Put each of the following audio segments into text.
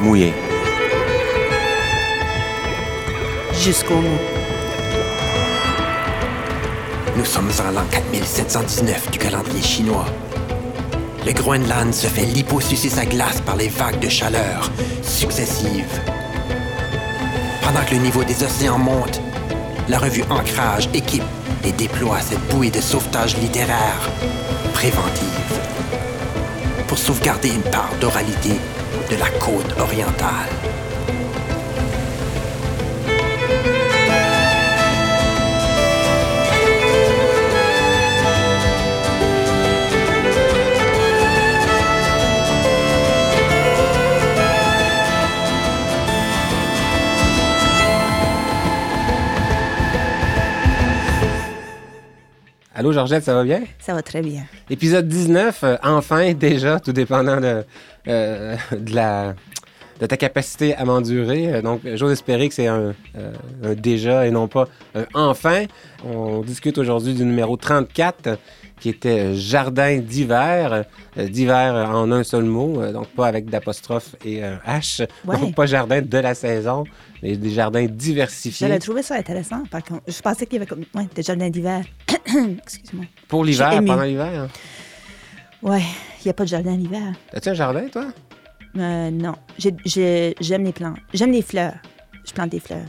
mouillé. Jusqu'au bout. Nous sommes en l'an 4719 du calendrier chinois. Le Groenland se fait liposucer sa glace par les vagues de chaleur successives. Pendant que le niveau des océans monte, la revue Ancrage équipe et déploie cette bouée de sauvetage littéraire préventive pour sauvegarder une part d'oralité de la côte orientale. Allô, Georgette, ça va bien? Ça va très bien. Épisode 19, euh, enfin, déjà, tout dépendant de, euh, de, la, de ta capacité à m'endurer. Euh, donc, j'ose espérer que c'est un, euh, un déjà et non pas un enfin. On discute aujourd'hui du numéro 34 qui était Jardin d'hiver, euh, d'hiver en un seul mot, euh, donc pas avec d'apostrophe et un H, Ouais. donc pas jardin de la saison, mais des jardins diversifiés. J'avais trouvé ça intéressant. Par contre, je pensais qu'il y avait comme ouais, des jardins d'hiver. Excuse-moi. Pour l'hiver, pendant l'hiver. hein? Ouais, il n'y a pas de jardin d'hiver. As-tu un jardin, toi? Euh, non, J'ai- j'ai- j'aime les plantes. J'aime les fleurs. Je plante des fleurs.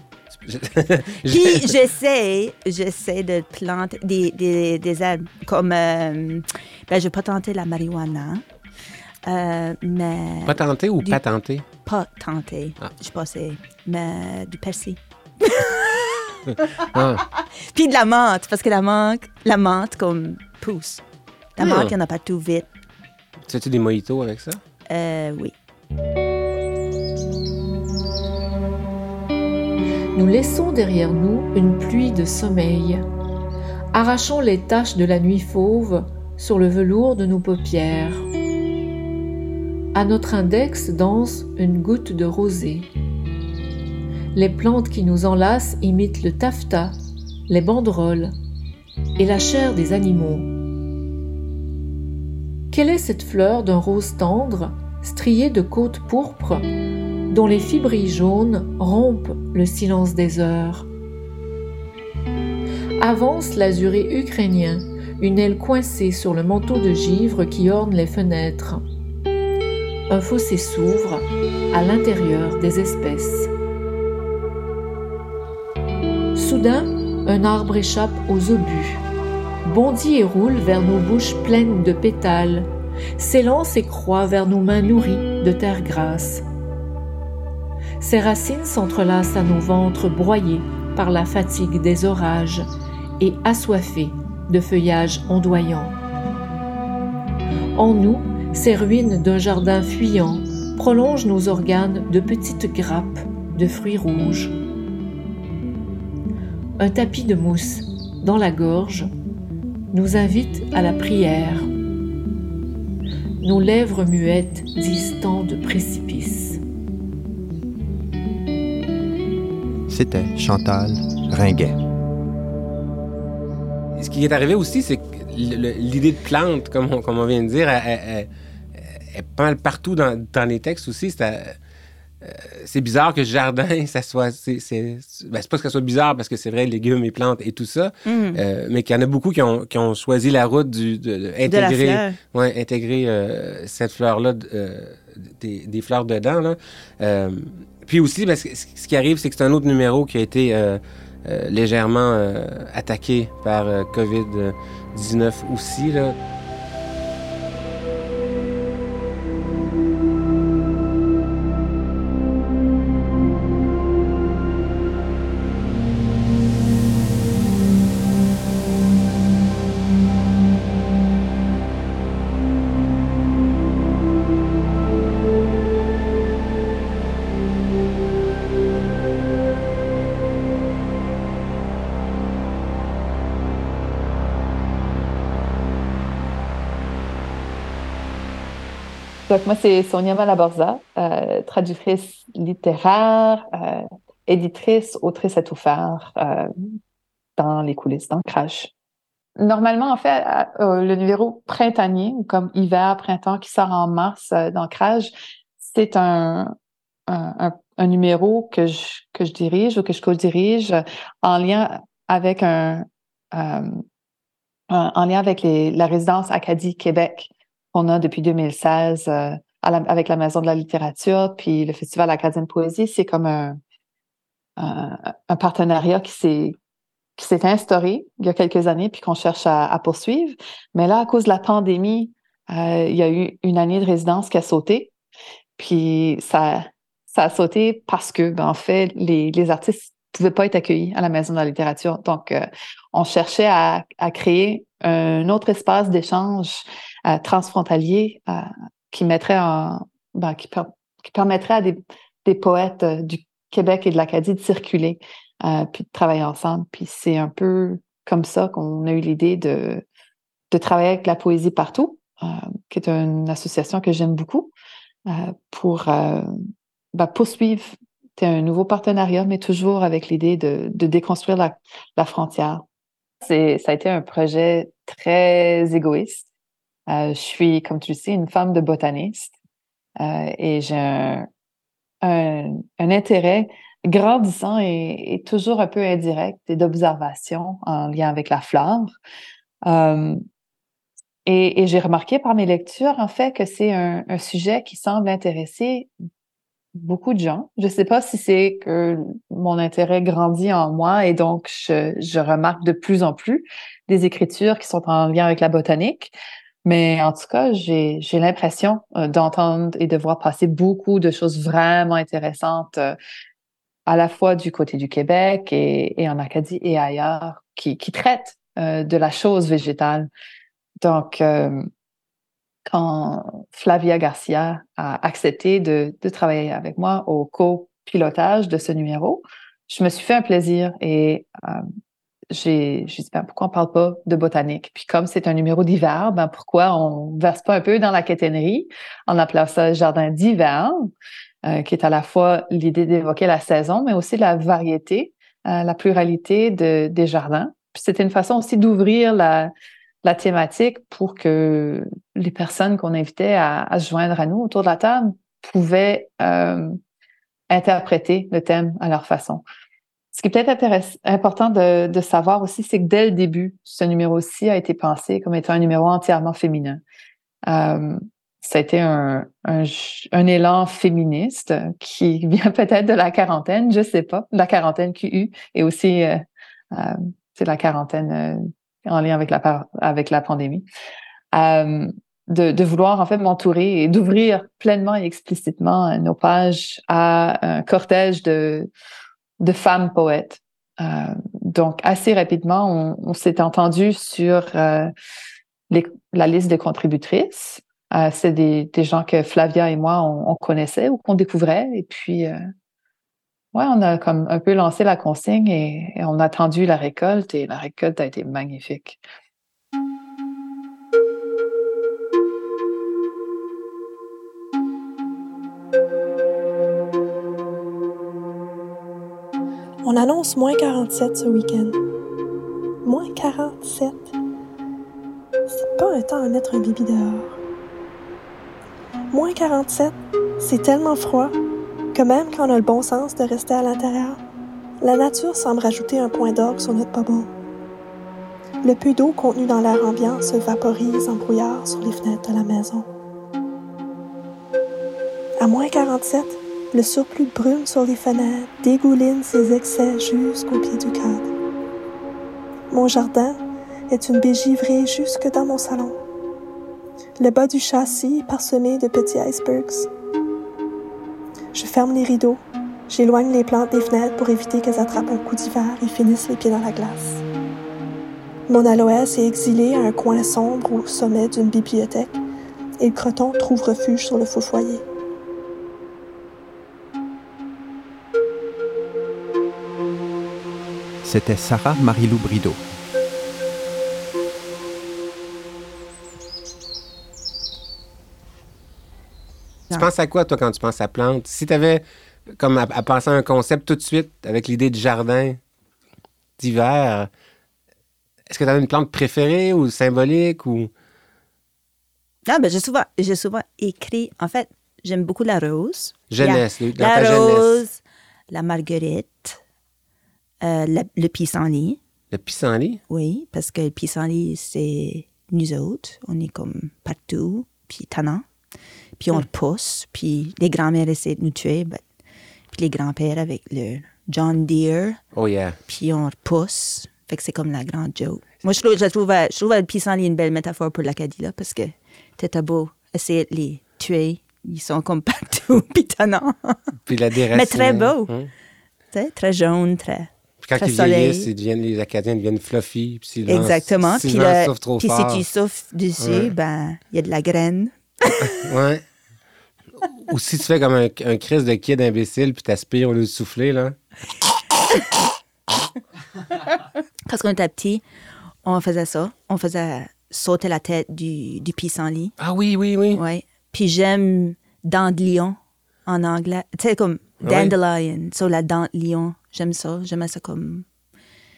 Puis j'essaie, j'essaie de planter des, des, des arbres comme, euh, ben, je pas tenter la marijuana, euh, mais Pas tenté ou Du- pas tenté? pas tenter. Ah. Je pensais, mais du persil. Ah. Puis de la menthe, parce que la menthe, la menthe comme pousse. La Ah. menthe, il n'y en a pas tout vite. Tu tu des mojitos avec ça? Euh, oui. Nous laissons derrière nous une pluie de sommeil. Arrachons les taches de la nuit fauve sur le velours de nos paupières. À notre index danse une goutte de rosée. Les plantes qui nous enlacent imitent le taffetas, les banderoles et la chair des animaux. Quelle est cette fleur d'un rose tendre, striée de côtes pourpres, dont les fibrilles jaunes rompent le silence des heures. Avance l'azuré ukrainien, une aile coincée sur le manteau de givre qui orne les fenêtres. Un fossé s'ouvre à l'intérieur des espèces. Soudain, un arbre échappe aux obus, bondit et roule vers nos bouches pleines de pétales, s'élance et croît vers nos mains nourries de terre grasse. Ses racines s'entrelacent à nos ventres broyés par la fatigue des orages et assoiffés de feuillages ondoyants. En nous, ces ruines d'un jardin fuyant prolongent nos organes de petites grappes de fruits rouges. Un tapis de mousse dans la gorge nous invite à la prière. Nos lèvres muettes disent tant de précipices. C'était Chantal Ringuet. Ce qui est arrivé aussi, c'est que l'idée de plante, comme on, vient de dire, elle, elle- elle- partout dans, les textes aussi. C'est euh, c'est bizarre que jardin, ça soit. C'est c'est- ben, pas que ça soit bizarre parce que c'est vrai, légumes et plantes et tout ça, Mhm. euh, mais qu'il y en a beaucoup qui ont, qui ont choisi la route du, de, de de la intégrer, fleur. ouais, intégrer euh, cette fleur-là, des, des fleurs dedans. Là. Puis aussi, ben, ce, ce qui arrive, c'est que c'est un autre numéro qui a été légèrement attaqué par euh, COVID-19 aussi. Là. Donc, moi, c'est Sonia Malaborza, euh, traductrice littéraire, euh, éditrice, autrice à tout faire euh, dans les coulisses d'Ancrage. Normalement, en fait, le numéro printanier, comme hiver, printemps, qui sort en mars euh, d'Ancrage, c'est un, un, numéro que je, que je dirige ou que je co-dirige en lien avec un, en lien avec la résidence Acadie Québec qu'on a depuis 2016 euh, avec la Maison de la littérature puis le Festival Acadien de poésie. C'est comme un, un, partenariat qui s'est qui s'est instauré il y a quelques années puis qu'on cherche à, poursuivre. Mais là, à cause de la pandémie, euh, il y a eu une année de résidence qui a sauté. Puis ça, ça a sauté parce que, ben, en fait, les, les artistes pouvaient pas être accueillis à la Maison de la littérature. Donc, euh, on cherchait à, créer un autre espace d'échange euh, transfrontalier euh, qui mettrait en, ben, qui, per, qui, permettrait à des, poètes du Québec et de l'Acadie de circuler puis de travailler ensemble. Puis c'est un peu comme ça qu'on a eu l'idée de, de travailler avec la poésie partout, qui est une association que j'aime beaucoup, pour ben, poursuivre un nouveau partenariat, mais toujours avec l'idée de, de, déconstruire la, la frontière. C'est, ça a été un projet très égoïste. je suis, comme tu le sais, une femme de botaniste et j'ai un, un, intérêt grandissant et, toujours un peu indirect et d'observation en lien avec la flore. Euh, et, j'ai remarqué par mes lectures, en fait, que c'est un, sujet qui semble intéresser beaucoup de gens. Je ne sais pas si c'est que mon intérêt grandit en moi et donc je, remarque de plus en plus des écritures qui sont en lien avec la botanique. Mais en tout cas, j'ai l'impression euh, d'entendre et de voir passer beaucoup de choses vraiment intéressantes euh, à la fois du côté du Québec et, en Acadie et ailleurs, qui, qui traitent euh, de la chose végétale. Donc, quand Flavia Garcia a accepté de, travailler avec moi au copilotage de ce numéro, je me suis fait un plaisir et euh, j'ai dit ben, pourquoi on parle pas de botanique? Puis comme c'est un numéro d'hiver ben pourquoi on verse pas un peu dans la quétainerie en appelant ça jardin d'hiver euh, qui est à la fois l'idée d'évoquer la saison, mais aussi la variété, euh, la pluralité de, des jardins. Puis c'était une façon aussi d'ouvrir la, la thématique pour que les personnes qu'on invitait à, se joindre à nous autour de la table pouvaient euh, interpréter le thème à leur façon. Ce qui est peut-être important de, savoir aussi, c'est que dès le début, ce numéro-ci a été pensé comme étant un numéro entièrement féminin. Euh, ça a été un, un, élan féministe qui vient peut-être de la quarantaine, je sais pas, la quarantaine QU et aussi euh, c'est la quarantaine en lien avec la avec la pandémie. Euh, de, de, vouloir en fait m'entourer et d'ouvrir pleinement et explicitement nos pages à un cortège de, de femmes poètes. Euh, donc assez rapidement, on, on s'est entendu sur les, la liste des contributrices euh, c'est des, gens que Flavia et moi, on, on connaissait ou qu'on découvrait. Et puis, euh, on a comme un peu lancé la consigne et, on a attendu la récolte et la récolte a été magnifique. On annonce moins 47 ce week-end. Moins 47. C'est pas un temps à mettre un bibi dehors. Moins 47, c'est tellement froid que même quand on a le bon sens de rester à l'intérieur, la nature semble rajouter un point d'orgue sur notre bubble. Le peu d'eau contenu dans l'air ambiant se vaporise en brouillard sur les fenêtres de la maison. À moins 47, le surplus de brume sur les fenêtres dégouline ses excès jusqu'au pied du cadre. Mon jardin est une baie givrée jusque dans mon salon le bas du châssis parsemé de petits icebergs. Je ferme les rideaux, j'éloigne les plantes des fenêtres pour éviter qu'elles attrapent un coup d'hiver et finissent les pieds dans la glace. Mon aloès est exilé à un coin sombre au sommet d'une bibliothèque et le croton trouve refuge sur le faux foyer. C'était Sarah Marilou Brideau. Penses à quoi, toi, quand tu penses à plantes? Si tu avais comme à, à, penser à un concept tout de suite avec l'idée du jardin d'hiver, est-ce que tu as une plante préférée ou symbolique ou? Ah, ben, j'ai souvent, j'ai souvent écrit. En fait, j'aime beaucoup la rose. Jeunesse, dans La ta jeunesse. rose, la marguerite, euh, la- le pissenlit. Le pissenlit? Oui, parce que le pissenlit, c'est nous autres. On est comme partout, puis tannant. Puis on repousse, puis les grands-mères essaient de nous tuer. ben, puis les grands-pères avec le John Deere, Oh yeah. puis on repousse. Fait que c'est comme la grande joke. Moi, je trouve, je trouve, je trouve le pissenlit une belle métaphore pour l'Acadie, là, parce que t'as beau essayer de les tuer. Ils sont comme partout, puis tannants. Puis la déraciner. Mais très beau. Hein? Très jaune, très... Puis quand Très ils soleil. vieillissent, ils deviennent, les Acadiens deviennent fluffy. Puis Exactement. Puis, le- trop puis fort. si tu souffles dessus, Ouais. ben, il y a de la graine. Ouais. Ou si tu fais comme un, un crise de kid imbécile, puis t'aspires au lieu de souffler, là. Quand on était petit, on faisait ça. On faisait sauter la tête du, du pissenlit. Ah oui, oui, oui. Ouais. Puis j'aime dent de lion en anglais. Tu sais, comme dandelion. So, la dent de lion. J'aime ça. J'aimais ça comme.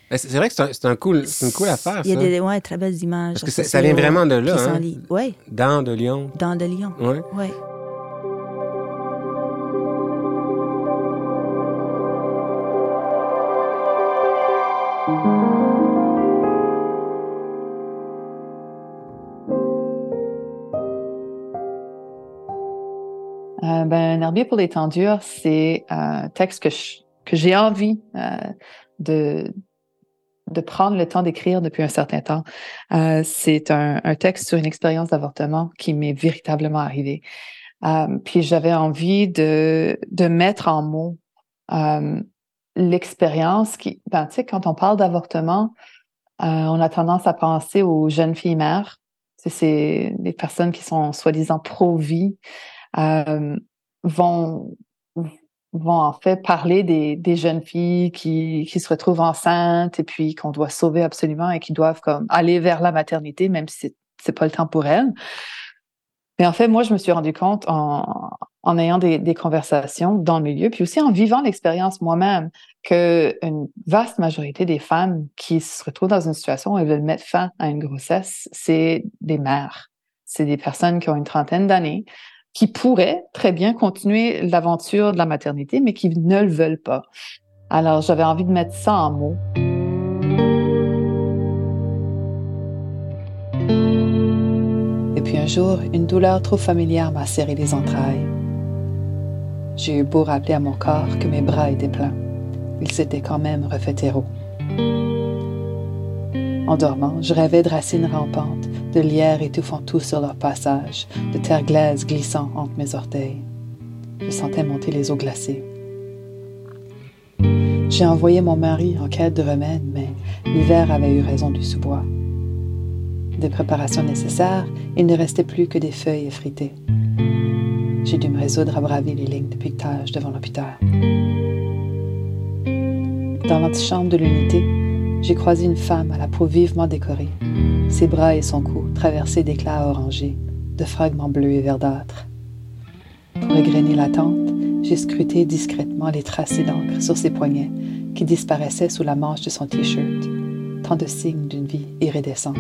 Ben, C'est vrai que c'est un, un cool, c'est une cool affaire, Il y a ça. des ouais, très belles images. Parce que ça- vient vraiment de là, hein? Oui, Dents de lion. dent de lion. Ouais. Oui. Euh, ben, un herbier pour les tendures, c'est un texte que je- que j'ai envie euh, de, de prendre le temps d'écrire depuis un certain temps. Euh, c'est un, texte sur une expérience d'avortement qui m'est véritablement arrivée. Euh, puis j'avais envie de, de mettre en mots euh, l'expérience qui, ben, tu sais, quand on parle d'avortement, on a tendance à penser aux jeunes filles mères. C'est- des personnes qui sont soi-disant pro-vie, vont, vont en fait parler des, jeunes filles qui, se retrouvent enceintes et puis qu'on doit sauver absolument et qui doivent comme aller vers la maternité, même si c'est, pas le temps pour elles. Mais en fait, moi, je me suis rendu compte en, en ayant des, des conversations dans le milieu, puis aussi en vivant l'expérience moi-même, qu'une vaste majorité des femmes qui se retrouvent dans une situation où elles veulent mettre fin à une grossesse, c'est des mères. C'est des personnes qui ont une trentaine d'années, qui pourraient très bien continuer l'aventure de la maternité, mais qui ne le veulent pas. Alors, j'avais envie de mettre ça en mots. Et puis un jour, une douleur trop familière m'a serré les entrailles. J'ai eu beau rappeler à mon corps que mes bras étaient pleins. Ils s'étaient quand même refaits héros. En dormant, je rêvais de racines rampantes, de lierres étouffant tout sur leur passage, de terre glaise glissant entre mes orteils. Je sentais monter les eaux glacées. J'ai envoyé mon mari en quête de remède, mais l'hiver avait eu raison du sous-bois. Des préparations nécessaires, il ne restait plus que des feuilles effritées. J'ai dû me résoudre à braver les lignes de piquetage devant l'hôpital. Dans l'antichambre de l'unité, j'ai croisé une femme à la peau vivement décorée, ses bras et son cou traversés d'éclats orangés, de fragments bleus et verdâtres. Pour égrener la tente, j'ai scruté discrètement les tracés d'encre sur ses poignets qui disparaissaient sous la manche de son t-shirt, tant de signes d'une vie iridescente.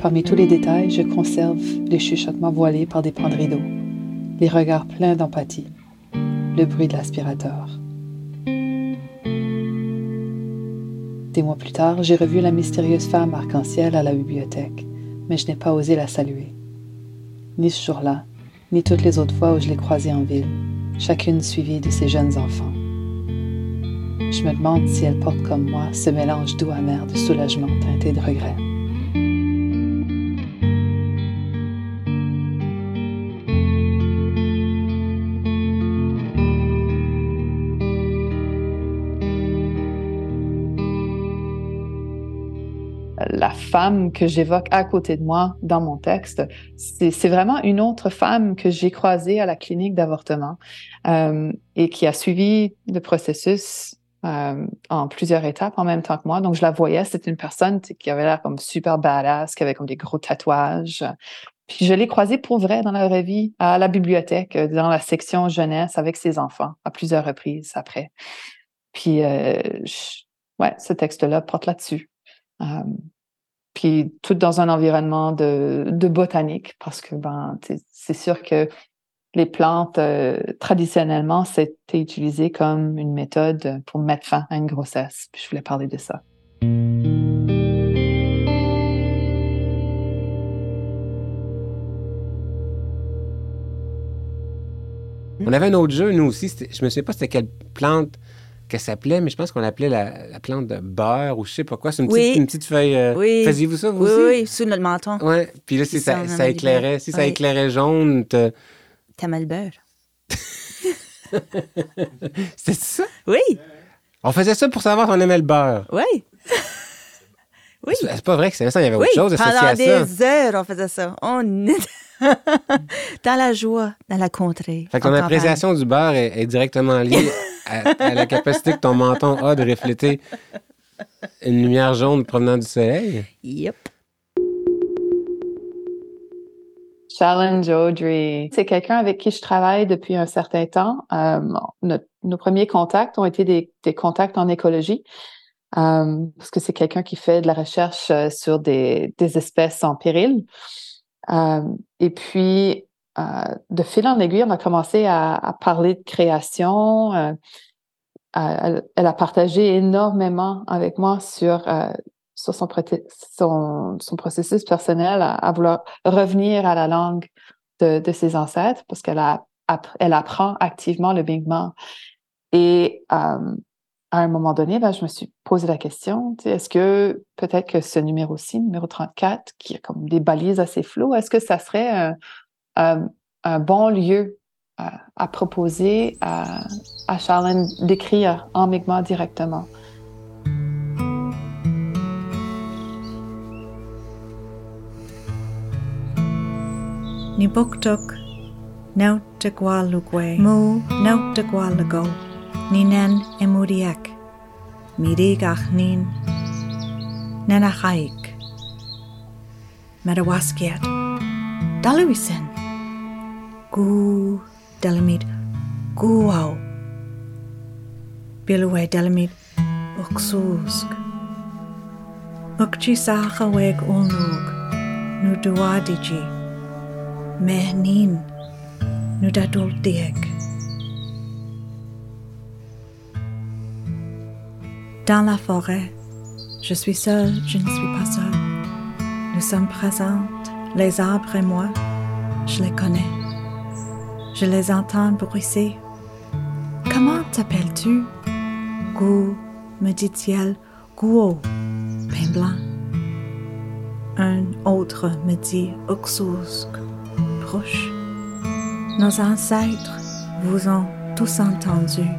Parmi tous les détails, je conserve les chuchotements voilés par des pans de rideaux, les regards pleins d'empathie, le bruit de l'aspirateur. Des mois plus tard, j'ai revu la mystérieuse femme arc-en-ciel à la bibliothèque, mais je n'ai pas osé la saluer. Ni ce jour-là, ni toutes les autres fois où je l'ai croisée en ville, chacune suivie de ses jeunes enfants. Je me demande si elle porte comme moi ce mélange doux amer de soulagement teinté de regret. Femme que j'évoque à côté de moi dans mon texte, c'est vraiment une autre femme que j'ai croisée à la clinique d'avortement euh, et qui a suivi le processus euh, en plusieurs étapes en même temps que moi. Donc, je la voyais, c'était une personne qui avait l'air comme super badass, qui avait comme des gros tatouages. Puis je l'ai croisée pour vrai dans la vraie vie à la bibliothèque, dans la section jeunesse avec ses enfants à plusieurs reprises après. Puis, euh, ouais, ce texte-là porte là-dessus. Euh, puis tout dans un environnement de, botanique, parce que ben, c'est sûr que les plantes, euh, traditionnellement, c'était utilisé comme une méthode pour mettre fin à une grossesse. Puis je voulais parler de ça. On avait un autre jeu, nous aussi. Je me souviens pas c'était quelle plante qu'elle s'appelait, mais je pense qu'on l'appelait la, plante de beurre ou je sais pas quoi. C'est une, petite, feuille. Euh, oui. Faisiez-vous ça, vous oui, aussi? Oui, sous notre menton. Oui. Puis là, si ça, ça, éclairait, si ça éclairait jaune, T'aimes le beurre. C'était ça? Oui. On faisait ça pour savoir si on aimait le beurre. Oui. oui. C'est pas vrai que c'est ça, il y avait autre chose associé à ça. Pendant des heures, on faisait ça. On dans la joie, dans la contrée. Fait que ton appréciation du beurre est, directement liée à, la capacité que ton menton a de refléter une lumière jaune provenant du soleil? Yep. Challenge Audrey. C'est quelqu'un avec qui je travaille depuis un certain temps. Euh, nos premiers contacts ont été des, contacts en écologie. Euh, parce que c'est quelqu'un qui fait de la recherche euh, sur des, des espèces en péril. Euh, et puis, euh, de fil en aiguille, on a commencé à, parler de création. Euh, elle, a partagé énormément avec moi sur, sur son, processus personnel à, vouloir revenir à la langue de, ses ancêtres parce qu'elle elle apprend activement le bingman. Et à un moment donné, ben, je me suis posé la question, est-ce que peut-être que ce numéro-ci, numéro 34, qui a comme des balises assez floues, est-ce que ça serait bon lieu à, proposer à, à Charlène d'écrire en Mi'kmaq directement? Ni buktuk, naut te gwalugwe, mu naut te gwalago. Ninan emuriak, mirigach nin, nenachaik, madawaskiat, daluisen, gu delamid guau, bilwe delamid uksusk, ukchi sacha weg ulnug, nu duadiji, mehnin, nu dadul diek. Dans la forêt, je suis seule, je ne suis pas seule. Nous sommes présentes, les arbres et moi, je les connais. Je les entends bruisser. Comment t'appelles-tu? Gou, me dit-il, Gouo, pain blanc. Un autre me dit Oxousk, proche. Nos ancêtres vous ont tous entendus.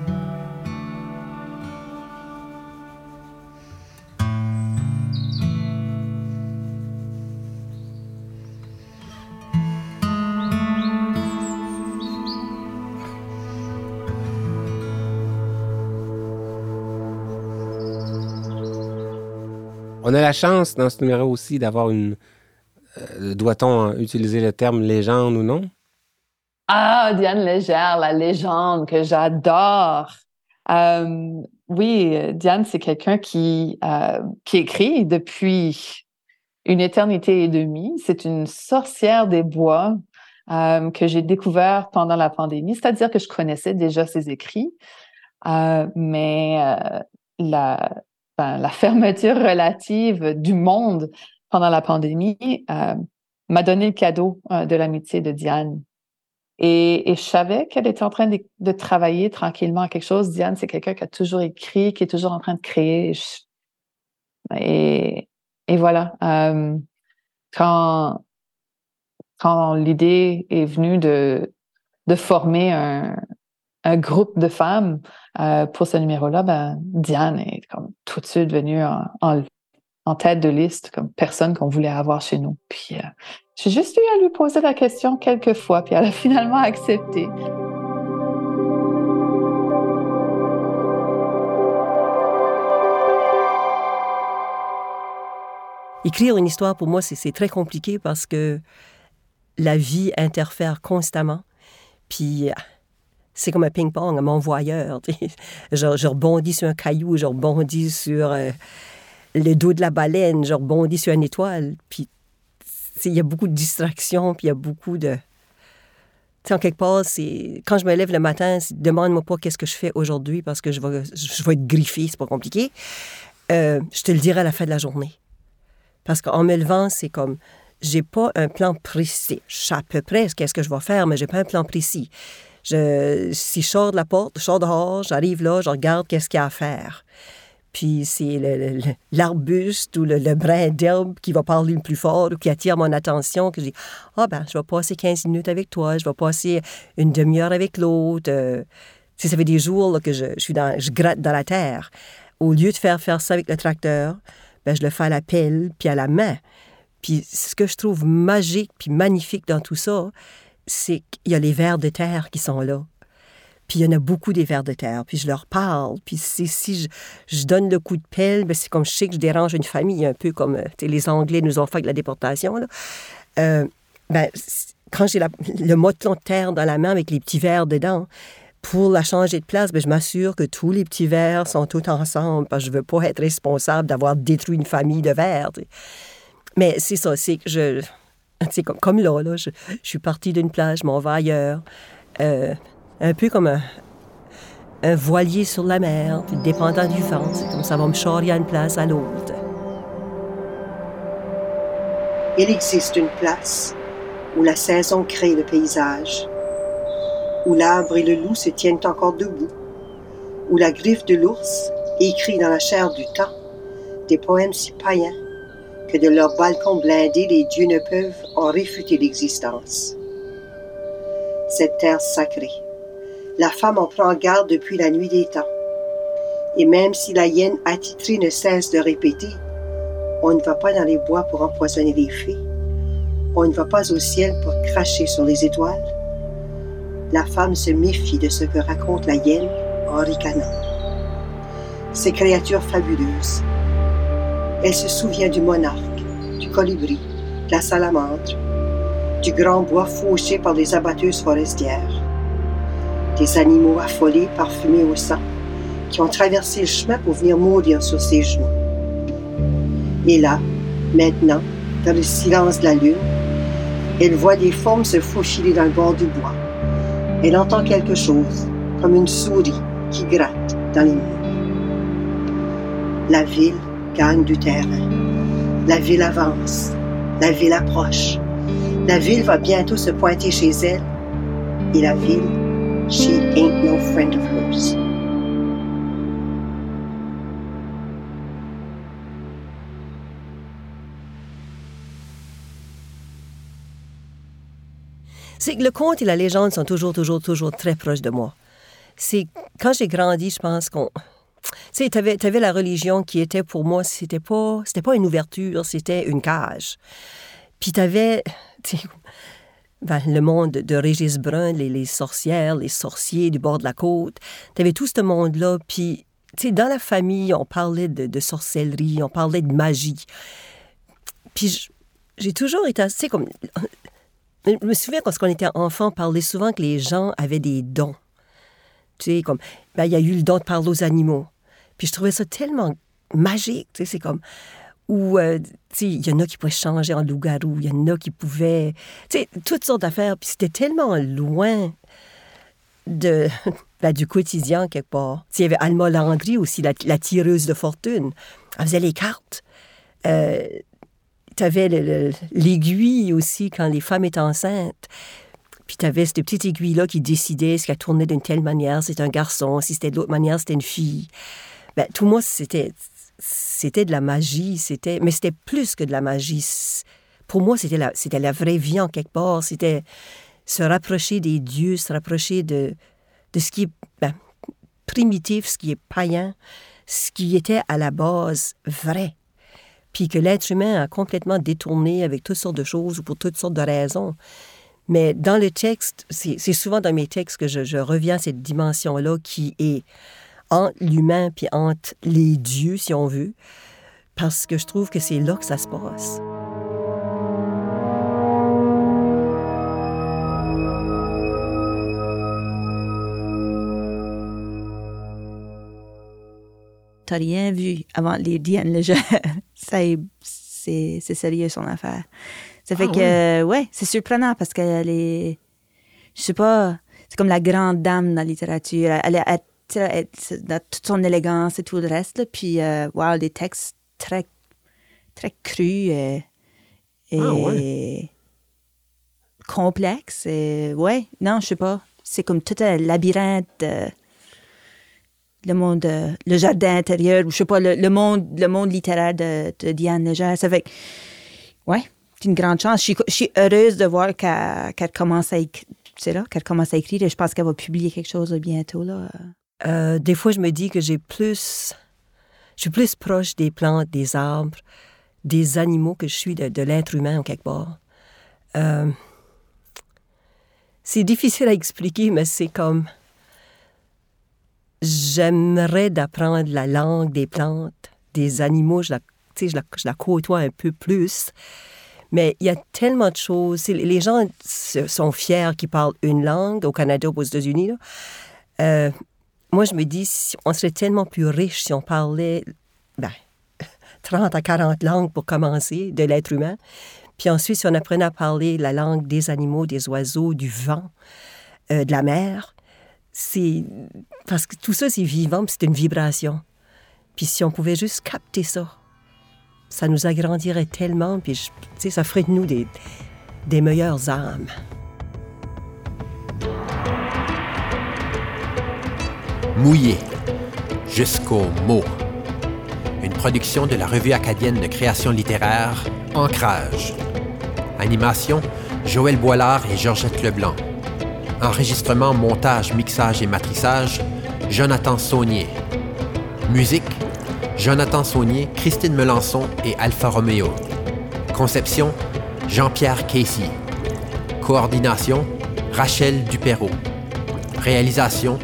On a la chance dans ce numéro aussi d'avoir une. Euh, doit-on utiliser le terme légende ou non? Ah, Diane Légère, la légende que j'adore. Euh, oui, Diane, c'est quelqu'un qui, euh, qui écrit depuis une éternité et demie. C'est une sorcière des bois que j'ai découvert pendant la pandémie, c'est-à-dire que je connaissais déjà ses écrits, mais la, la fermeture relative du monde pendant la pandémie euh, m'a donné le cadeau euh, de l'amitié de Diane. Et, je savais qu'elle était en train de, travailler tranquillement à quelque chose. Diane, c'est quelqu'un qui a toujours écrit, qui est toujours en train de créer. Et, voilà. Euh, quand l'idée est venue de, former un groupe de femmes euh, pour ce numéro-là, ben, Diane est comme tout de suite venue en, en, tête de liste comme personne qu'on voulait avoir chez nous. Puis euh, j'ai juste eu à lui poser la question quelques fois, puis elle a finalement accepté. Écrire une histoire, pour moi, c'est très compliqué parce que la vie interfère constamment. Puis c'est comme un ping-pong, un envoyeur. je, je, rebondis sur un caillou, je rebondis sur euh, le dos de la baleine, je rebondis sur une étoile. Puis il y a beaucoup de distractions, puis il y a beaucoup de. en quelque part, c'est quand je me lève le matin, demande-moi pas qu'est-ce que je fais aujourd'hui parce que je vais, je vais être griffé, c'est pas compliqué. Euh, je te le dirai à la fin de la journée. Parce qu'en me levant, c'est comme, j'ai pas un plan précis. Je sais à peu près qu'est-ce que je vais faire, mais j'ai pas un plan précis. Je, si je sors de la porte, je sors dehors, j'arrive là, je regarde qu'est-ce qu'il y a à faire. Puis c'est l'arbuste ou le, brin d'herbe qui va parler le plus fort ou qui attire mon attention, que je dis Ah ben, je vais passer 15 minutes avec toi, je vais passer une demi-heure avec l'autre. Euh, si ça fait des jours que je, suis dans, je gratte dans la terre. Au lieu de faire faire ça avec le tracteur, ben, je le fais à la pelle puis à la main. Puis ce que je trouve magique puis magnifique dans tout ça, c'est qu'il y a les vers de terre qui sont là. Puis il y en a beaucoup des vers de terre. Puis je leur parle. Puis si je, donne le coup de pelle, ben c'est comme je sais que je dérange une famille, un peu comme les Anglais nous ont fait avec la déportation. Là. Euh, ben, quand j'ai le motelon de terre dans la main avec les petits vers dedans, pour la changer de place, ben, je m'assure que tous les petits vers sont tous ensemble parce que je veux pas être responsable d'avoir détruit une famille de vers. Mais c'est ça, c'est que je c'est comme, comme là, je, suis partie d'une plage, je m'en vais ailleurs. Euh, un peu comme un, voilier sur la mer, dépendant du vent. C'est comme ça va me charrier une place à l'autre. Il existe une place où la saison crée le paysage, où l'arbre et le loup se tiennent encore debout, où la griffe de l'ours écrit dans la chair du temps des poèmes si païens que de leur balcon blindé, les dieux ne peuvent en réfuter l'existence. Cette terre sacrée, la femme en prend garde depuis la nuit des temps. Et même si la hyène attitrée ne cesse de répéter On ne va pas dans les bois pour empoisonner les fées, on ne va pas au ciel pour cracher sur les étoiles, la femme se méfie de ce que raconte la hyène en ricanant. Ces créatures fabuleuses, elle se souvient du monarque, du colibri, de la salamandre, du grand bois fauché par les abatteuses forestières, des animaux affolés, parfumés au sang, qui ont traversé le chemin pour venir mourir sur ses genoux. Et là, maintenant, dans le silence de la lune, elle voit des formes se faufiler dans le bord du bois. Elle entend quelque chose, comme une souris qui gratte dans les murs. La ville gagne du terrain. La ville avance. La ville approche. La ville va bientôt se pointer chez elle. Et la ville, she ain't no friend of hers. C'est que le conte et la légende sont toujours, toujours, toujours très proches de moi. C'est quand j'ai grandi, je pense qu'on tu sais, tu avais, la religion qui était pour moi, c'était pas, c'était pas une ouverture, c'était une cage. Puis tu avais ben, le monde de Régis Brun, les, sorcières, les sorciers du bord de la côte. Tu avais tout ce monde-là. Puis, tu sais, dans la famille, on parlait de, sorcellerie, on parlait de magie. Puis j'ai toujours été assez comme. Je me souviens quand on était enfant, on parlait souvent que les gens avaient des dons. Tu sais, comme, ben, il y a eu le don de parler aux animaux. Puis je trouvais ça tellement magique, tu sais, c'est comme... Ou, euh, tu sais, il y en a qui pouvaient changer en loup-garou, il y en a qui pouvaient... Tu sais, toutes sortes d'affaires. Puis c'était tellement loin de, ben, du quotidien, quelque part. Il y avait Alma Landry aussi, la, tireuse de fortune. Elle faisait les cartes. Euh, tu avais l'aiguille aussi quand les femmes étaient enceintes. Puis tu avais cette petite aiguille-là qui décidait ce qu'elle tournait d'une telle manière, c'était un garçon, si c'était de l'autre manière, c'était une fille. Ben, tout moi, c'était, c'était de la magie, c'était, mais c'était plus que de la magie. Pour moi, c'était la, la vraie vie en quelque part. C'était se rapprocher des dieux, se rapprocher de, de ce qui est ben, primitif, ce qui est païen, ce qui était à la base vrai. Puis que l'être humain a complètement détourné avec toutes sortes de choses ou pour toutes sortes de raisons. Mais dans le texte, c'est souvent dans mes textes que je, reviens à cette dimension-là qui est entre l'humain puis entre les dieux, si on veut, parce que je trouve que c'est là que ça se passe. T'as rien vu avant les Diane jeu. c'est sérieux son affaire. Ça fait ah que, ouais, c'est surprenant parce qu'elle est. je sais pas, c'est comme la grande dame de la littérature. Elle, elle, dans toute son élégance et tout le reste. là. Puis, euh, wow, des textes très, très crus et, et Ah, ouais? complexes. Et, ouais, non, je sais pas. C'est comme tout un labyrinthe. euh, le monde, euh, le jardin intérieur, ou je sais pas, le, le monde, le monde littéraire de, de Diane Légère. Ça fait ouais, une grande chance. Je suis, heureuse de voir qu'elle commence à écrire. C'est là qu'elle commence à écrire et je pense qu'elle va publier quelque chose bientôt. Là. Euh, des fois, je me dis que j'ai plus. Je suis plus proche des plantes, des arbres, des animaux que je suis de, l'être humain, en quelque part. Euh, c'est difficile à expliquer, mais c'est comme. J'aimerais d'apprendre la langue des plantes, des animaux. Je la, je la côtoie un peu plus. Mais il y a tellement de choses. Les gens sont fiers qu'ils parlent une langue au Canada ou aux États-Unis. Euh, moi, je me dis, on serait tellement plus riche si on parlait ben, 30 à 40 langues pour commencer de l'être humain. Puis ensuite, si on apprenait à parler la langue des animaux, des oiseaux, du vent, euh, de la mer, c'est. Parce que tout ça, c'est vivant, c'est une vibration. Puis si on pouvait juste capter ça, ça nous agrandirait tellement, puis je- ça ferait de nous des, des meilleures âmes. Mouillé jusqu'au mot. Une production de la revue acadienne de création littéraire Ancrage. Animation Joël Boilard et Georgette Leblanc. Enregistrement, montage, mixage et matrissage Jonathan Saunier. Musique Jonathan Saunier, Christine Melançon et Alpha Romeo. Conception Jean-Pierre Casey. Coordination Rachel Dupérault. Réalisation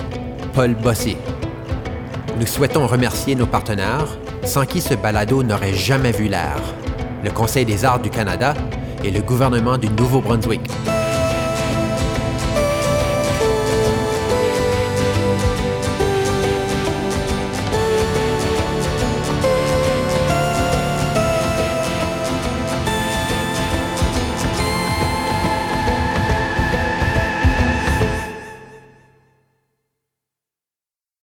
Paul Bossé. Nous souhaitons remercier nos partenaires, sans qui ce balado n'aurait jamais vu l'air, le Conseil des arts du Canada et le gouvernement du Nouveau-Brunswick.